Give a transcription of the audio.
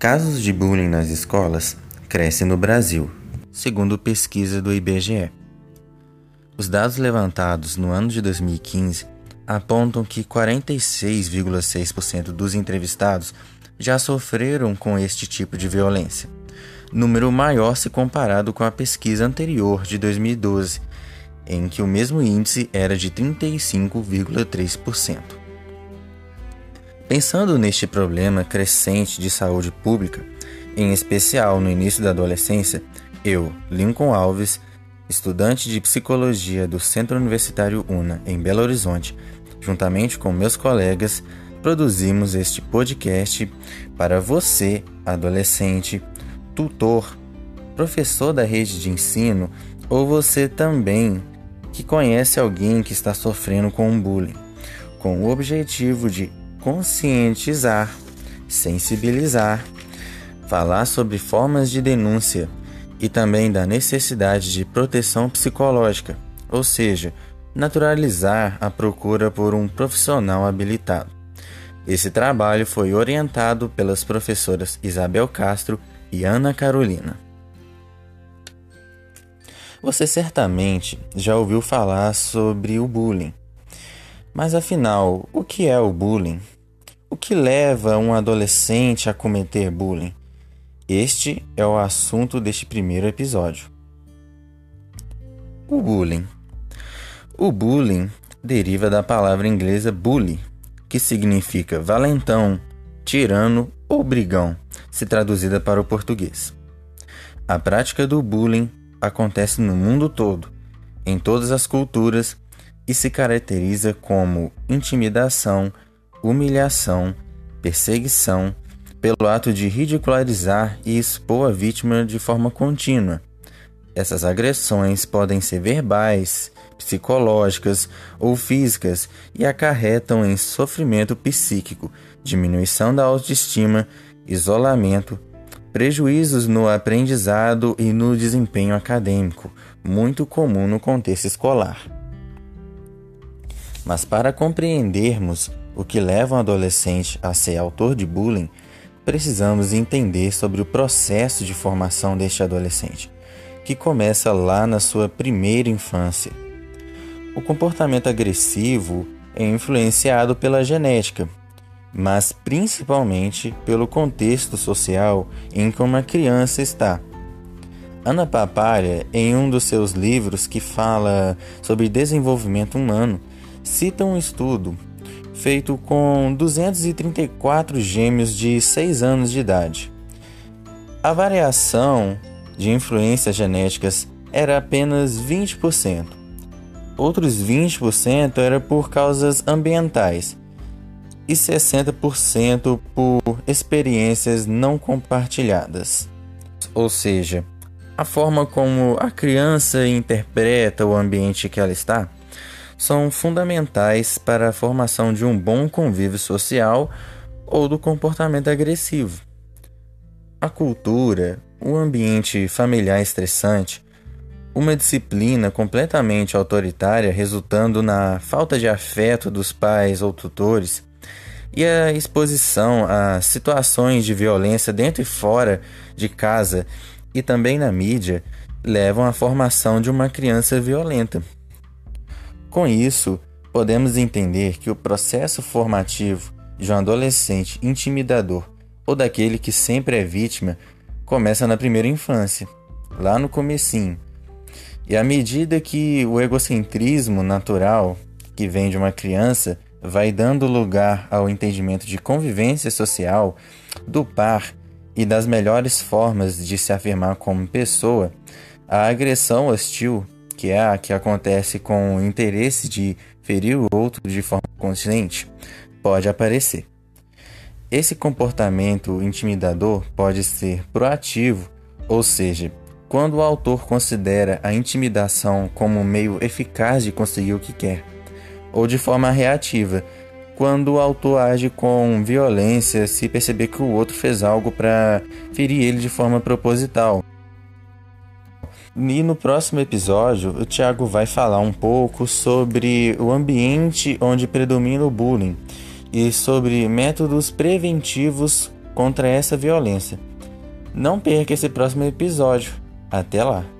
Casos de bullying nas escolas crescem no Brasil, segundo pesquisa do IBGE. Os dados levantados no ano de 2015 apontam que 46,6% dos entrevistados já sofreram com este tipo de violência, número maior se comparado com a pesquisa anterior de 2012, em que o mesmo índice era de 35,3%. Pensando neste problema crescente de saúde pública, em especial no início da adolescência, eu, Lincoln Alves, estudante de psicologia do Centro Universitário UNA em Belo Horizonte, juntamente com meus colegas, produzimos este podcast para você, adolescente, tutor, professor da rede de ensino ou você também que conhece alguém que está sofrendo com um bullying, com o objetivo de conscientizar, sensibilizar, falar sobre formas de denúncia e também da necessidade de proteção psicológica, ou seja, naturalizar a procura por um profissional habilitado. Esse trabalho foi orientado pelas professoras Isabel Castro e Ana Carolina. Você certamente já ouviu falar sobre o bullying. Mas afinal, o que é o bullying? O que leva um adolescente a cometer bullying? Este é o assunto deste primeiro episódio. O bullying. O bullying deriva da palavra inglesa bully, que significa valentão, tirano ou brigão, se traduzida para o português. A prática do bullying acontece no mundo todo, em todas as culturas, e se caracteriza como intimidação, humilhação, perseguição, pelo ato de ridicularizar e expor a vítima de forma contínua. Essas agressões podem ser verbais, psicológicas ou físicas e acarretam em sofrimento psíquico, diminuição da autoestima, isolamento, Prejuízos no aprendizado e no desempenho acadêmico, muito comum no contexto escolar. Mas para compreendermos o que leva um adolescente a ser autor de bullying, precisamos entender sobre o processo de formação deste adolescente, que começa lá na sua primeira infância. O comportamento agressivo é influenciado pela genética, mas principalmente pelo contexto social em que uma criança está. Ana Papalha, em um dos seus livros que fala sobre desenvolvimento humano, cita um estudo feito com 234 gêmeos de 6 anos de idade. A variação de influências genéticas era apenas 20%. Outros 20% era por causas ambientais e 60% por experiências não compartilhadas. Ou seja, a forma como a criança interpreta o ambiente que ela está são fundamentais para a formação de um bom convívio social ou do comportamento agressivo. A cultura, o ambiente familiar estressante, uma disciplina completamente autoritária resultando na falta de afeto dos pais ou tutores e a exposição a situações de violência dentro e fora de casa e também na mídia levam à formação de uma criança violenta. Com isso, podemos entender que o processo formativo de um adolescente intimidador ou daquele que sempre é vítima começa na primeira infância, lá no comecinho. E à medida que o egocentrismo natural que vem de uma criança vai dando lugar ao entendimento de convivência social, do par e das melhores formas de se afirmar como pessoa, a agressão hostil, que é a que acontece com o interesse de ferir o outro de forma consciente, pode aparecer. Esse comportamento intimidador pode ser proativo, ou seja, quando o autor considera a intimidação como um meio eficaz de conseguir o que quer ou de forma reativa, quando o autor age com violência se perceber que o outro fez algo para ferir ele de forma proposital. E no próximo episódio, o Tiago vai falar um pouco sobre o ambiente onde predomina o bullying e sobre métodos preventivos contra essa violência. Não perca esse próximo episódio. Até lá!